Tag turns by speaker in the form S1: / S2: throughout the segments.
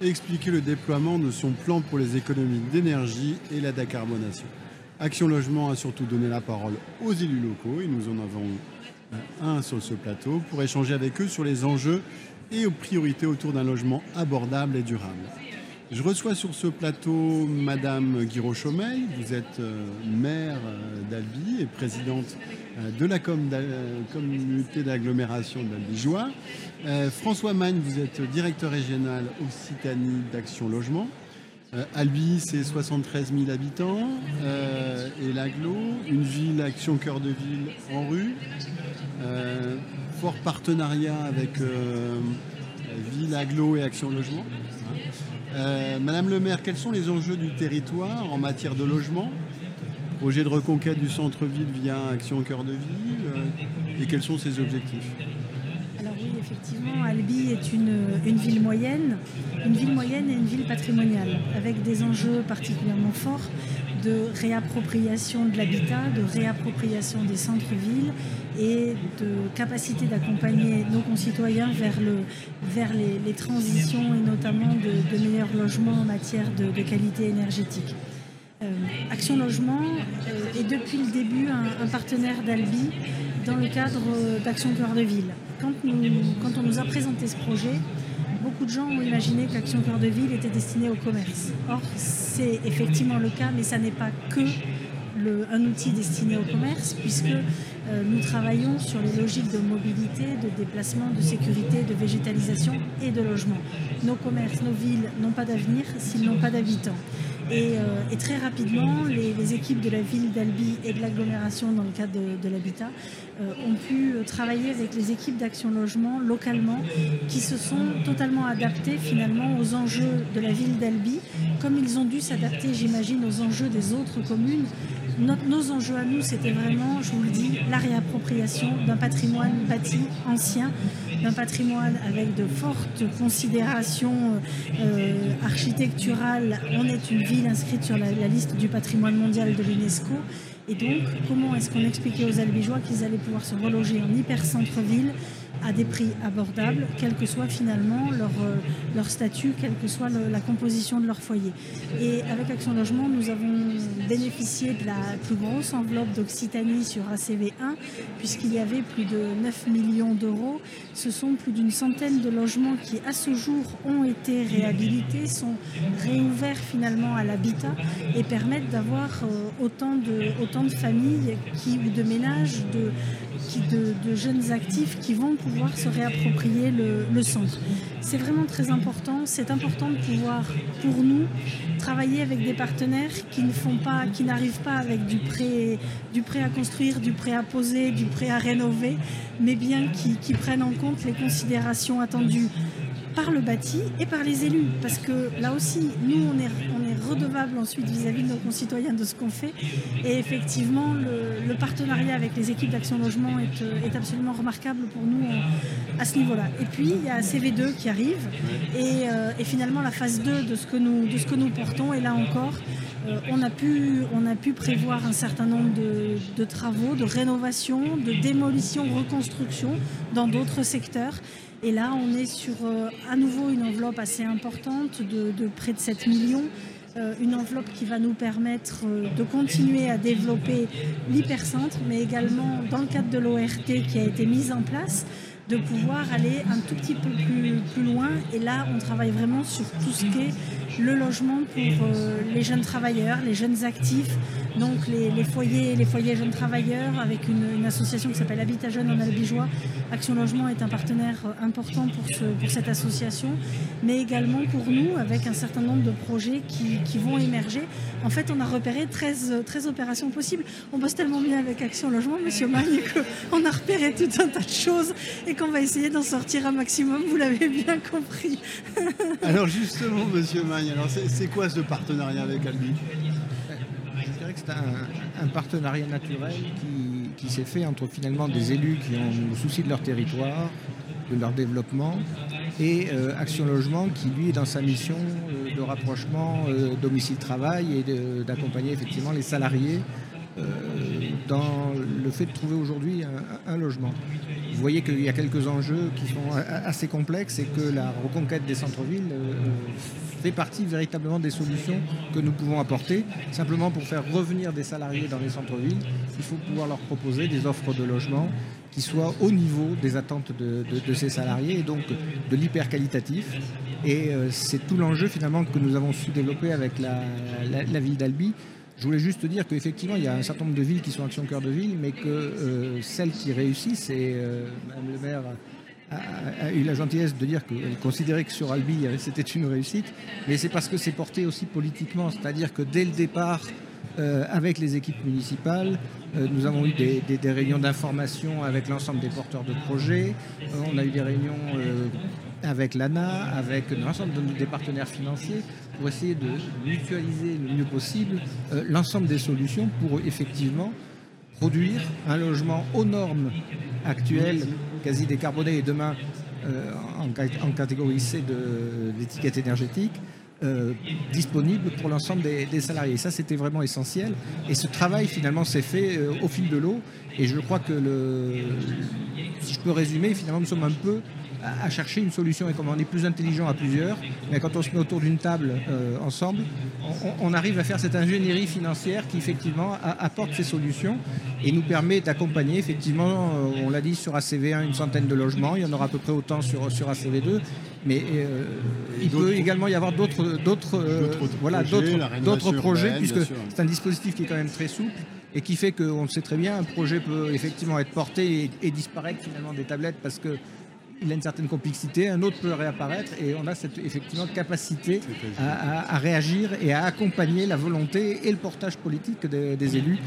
S1: expliquer le déploiement de son plan pour les économies d'énergie et la décarbonation. Action Logement a surtout donné la parole aux élus locaux et nous en avons un sur ce plateau pour échanger avec eux sur les enjeux et aux priorités autour d'un logement abordable et durable. Je reçois sur ce plateau Madame guiraud Vous êtes euh, maire euh, d'Albi et présidente euh, de la communauté d'agglomération d'Albi-Joie. François Magne, vous êtes directeur régional Occitanie d'Action Logement. Albi, c'est 73 000 habitants et l'aglo, une ville Action Cœur de Ville en rue. fort partenariat avec Ville Aglo et Action Logement. Euh, Madame le maire, quels sont les enjeux du territoire en matière de logement? Projet de reconquête du centre-ville via Action Cœur de Ville euh, et quels sont ses objectifs?
S2: Effectivement, Albi est une, une, ville moyenne, une ville moyenne et une ville patrimoniale, avec des enjeux particulièrement forts de réappropriation de l'habitat, de réappropriation des centres-villes et de capacité d'accompagner nos concitoyens vers, le, vers les, transitions et notamment de, meilleurs logements en matière de, qualité énergétique. Euh, Action Logement euh, est depuis le début un, partenaire d'Albi dans le cadre d'Action Cœur de Ville. Quand, on nous a présenté ce projet, beaucoup de gens ont imaginé qu'Action Cœur de Ville était destinée au commerce. Or, c'est effectivement le cas, mais ça n'est pas que un outil destiné au commerce, puisque euh, nous travaillons sur les logiques de mobilité, de déplacement, de sécurité, de végétalisation et de logement. Nos commerces, nos villes n'ont pas d'avenir s'ils n'ont pas d'habitants. Euh, et, très rapidement, les, équipes de la ville d'Albi et de l'agglomération dans le cadre de, l'habitat euh, ont pu travailler avec les équipes d'action logement localement qui se sont totalement adaptées finalement aux enjeux de la ville d'Albi, comme ils ont dû s'adapter, j'imagine, aux enjeux des autres communes. Nos enjeux à nous, c'était vraiment, je vous le dis, la réappropriation d'un patrimoine bâti ancien, d'un patrimoine avec de fortes considérations euh, architecturales. On est une ville inscrite sur la, liste du patrimoine mondial de l'UNESCO. Et donc, comment est-ce qu'on expliquait aux Albigeois qu'ils allaient pouvoir se reloger en hyper-centre-ville à des prix abordables, quel que soit finalement leur, euh, leur statut, quelle que soit la composition de leur foyer. Et avec Action Logement, nous avons bénéficié de la plus grosse enveloppe d'Occitanie sur ACV1, puisqu'il y avait plus de 9 millions d'euros. Ce sont plus d'une centaine de logements qui, à ce jour, ont été réhabilités, sont réouverts finalement à l'habitat et permettent d'avoir euh, autant, de, autant de familles ou de ménages, de, de jeunes actifs qui vont pouvoir se réapproprier le, centre. C'est vraiment très important. C'est important de pouvoir, pour nous, travailler avec des partenaires qui ne font pas, qui n'arrivent pas avec du prêt, du prêt à construire, du prêt à poser, du prêt à rénover, mais bien qui, prennent en compte les considérations attendues par le bâti et par les élus. Parce que là aussi, nous, on est redevable ensuite vis-à-vis de nos concitoyens de ce qu'on fait. Et effectivement, le, partenariat avec les équipes d'Action Logement est, est, absolument remarquable pour nous à ce niveau-là. Et puis, il y a CV2 qui arrive et, euh, et, finalement la phase 2 de ce que nous, de ce que nous portons. Et là encore, euh, on, a pu, on a pu prévoir un certain nombre de, de travaux, de rénovation, de démolition, reconstruction dans d'autres secteurs. Et là, on est sur euh, à nouveau une enveloppe assez importante de, près de 7 millions. Euh, une enveloppe qui va nous permettre euh, de continuer à développer l'hypercentre, mais également dans le cadre de l'ORT qui a été mise en place, de pouvoir aller un tout petit peu plus, plus loin. Et là, on travaille vraiment sur tout ce qui est le logement pour euh, les jeunes travailleurs, les jeunes actifs, donc les, foyers, les foyers jeunes travailleurs, avec une, association qui s'appelle Habitat Jeune en Albigeois. Action Logement est un partenaire euh, important pour, pour cette association, mais également pour nous, avec un certain nombre de projets qui, vont émerger. En fait, on a repéré 13, 13 opérations possibles. On bosse tellement bien avec Action Logement, Monsieur Magne, qu'on a repéré tout un tas de choses qu'on va essayer d'en sortir un maximum, vous l'avez bien compris.
S1: Alors justement, Monsieur Magne, alors c'est quoi ce partenariat avec Albi?
S3: Je dirais que c'est un, partenariat naturel qui, s'est fait entre finalement des élus qui ont le souci de leur territoire, de leur développement, et euh, Action Logement qui lui est dans sa mission euh, de rapprochement euh, domicile-travail et d'accompagner effectivement les salariés dans le fait de trouver aujourd'hui un, logement. Vous voyez qu'il y a quelques enjeux qui sont assez complexes et que la reconquête des centres-villes fait partie véritablement des solutions que nous pouvons apporter. Simplement pour faire revenir des salariés dans les centres-villes, il faut pouvoir leur proposer des offres de logement qui soient au niveau des attentes de, ces salariés et donc de l'hyper qualitatif. Et euh, c'est tout l'enjeu finalement que nous avons su développer avec la, ville d'Albi. Je voulais juste dire qu'effectivement, il y a un certain nombre de villes qui sont Action Cœur de Ville, mais que euh, celles qui réussissent, et euh, Mme le maire a, eu la gentillesse de dire qu'elle considérait que sur Albi, c'était une réussite, mais c'est parce que c'est porté aussi politiquement, c'est-à-dire que dès le départ, euh, avec les équipes municipales, euh, nous avons eu des, réunions d'information avec l'ensemble des porteurs de projets, euh, on a eu des réunions avec l'ANA, avec l'ensemble des partenaires financiers, pour essayer de mutualiser le mieux possible l'ensemble des solutions pour effectivement produire un logement aux normes actuelles, quasi décarbonées, et demain en, catégorie C de l'étiquette énergétique, euh, disponible pour l'ensemble des, salariés. Ça, c'était vraiment essentiel. Et ce travail, finalement, s'est fait euh, au fil de l'eau. Et je crois que, le, si je peux résumer, finalement, nous sommes un peu à, chercher une solution. Et comme on est plus intelligent à plusieurs, mais quand on se met autour d'une table euh, ensemble, on, arrive à faire cette ingénierie financière qui effectivement apporte ces solutions et nous permet d'accompagner effectivement, euh, on l'a dit sur ACV1 une centaine de logements, il y en aura à peu près autant sur, sur ACV2, mais euh, il peut également y avoir d'autres d'autres voilà d'autres projets puisque c'est un dispositif qui est quand même très souple et qui fait qu'on sait très bien, un projet peut effectivement être porté et, et disparaître finalement des tablettes parce que il a une certaine complexité, un autre peut réapparaître et on a cette effectivement capacité à, réagir et à accompagner la volonté et le portage politique des, élus.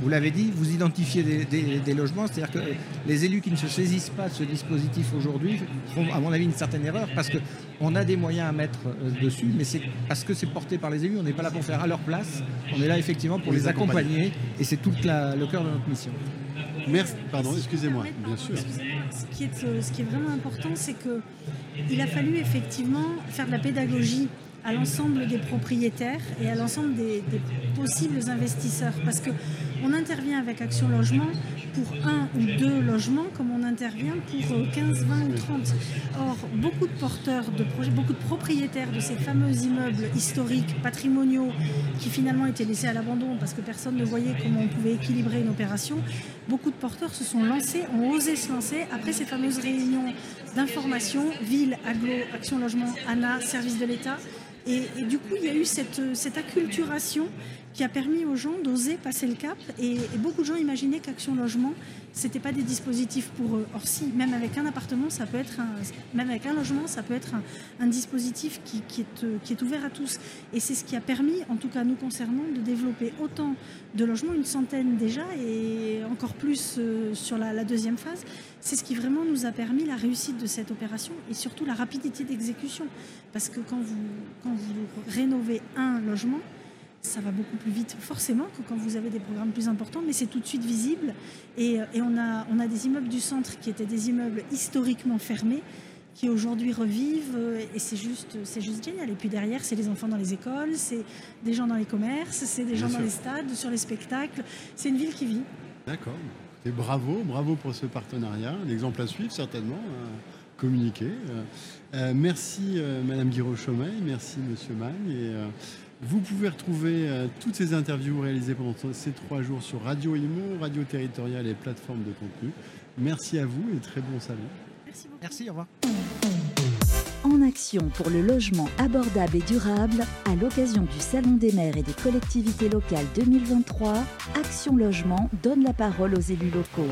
S3: Vous l'avez dit, vous identifiez des, logements, c'est-à-dire que les élus qui ne se saisissent pas de ce dispositif aujourd'hui font à mon avis une certaine erreur parce qu'on a des moyens à mettre euh, dessus, mais c'est parce que c'est porté par les élus, on n'est pas là pour faire à leur place, on est là effectivement pour, les, accompagner. et c'est tout le cœur de notre mission.
S1: Merci. Pardon, excusez-moi. Bien sûr.
S2: Ce qui est, ce qui est vraiment important, c'est qu'il a fallu effectivement faire de la pédagogie à l'ensemble des propriétaires et à l'ensemble des, possibles investisseurs. Parce qu'on intervient avec Action Logement pour un ou deux logements comme on intervient pour 15, 20 ou 30. Or, beaucoup de porteurs de projets, beaucoup de propriétaires de ces fameux immeubles historiques, patrimoniaux, qui finalement étaient laissés à l'abandon parce que personne ne voyait comment on pouvait équilibrer une opération, beaucoup de porteurs se sont lancés, ont osé se lancer après ces fameuses réunions d'information, ville, aglo, Action Logement, ANA, service de l'État, et, du coup, il y a eu cette, cette acculturation qui a permis aux gens d'oser passer le cap. Et, beaucoup de gens imaginaient qu'Action Logement, c'était pas des dispositifs pour eux. Or si, même avec un appartement, ça peut être un, même avec un logement, ça peut être un, dispositif est, qui, est, ouvert à tous. Et c'est ce qui a permis, en tout cas nous concernant, de développer autant de logements, une centaine déjà, et encore plus euh, sur la, la deuxième phase. C'est ce qui vraiment nous a permis la réussite de cette opération et surtout la rapidité d'exécution. Parce que quand vous, quand vous rénovez un logement, ça va beaucoup plus vite forcément que quand vous avez des programmes plus importants, mais c'est tout de suite visible. Et, on, a, on a des immeubles du centre qui étaient des immeubles historiquement fermés qui aujourd'hui revivent et c'est juste, c'est juste génial. Et puis derrière, c'est les enfants dans les écoles, c'est des gens dans les commerces, c'est des gens dans les stades, sur les spectacles. C'est une ville qui vit.
S1: D'accord. Et bravo, bravo pour ce partenariat. L'exemple à suivre certainement, communiquer. Euh, euh, merci euh, Madame Guiraud-Chaumet, merci Monsieur Magne. Et, vous pouvez retrouver euh, toutes ces interviews réalisées pendant ces trois jours sur Radio Imo, Radio Territoriale et plateformes de contenu. Merci à vous et très bon salon.
S2: Merci beaucoup.
S3: Merci, au revoir.
S4: En action pour le logement abordable et durable, à l'occasion du Salon des maires et des collectivités locales 2023, Action Logement donne la parole aux élus locaux.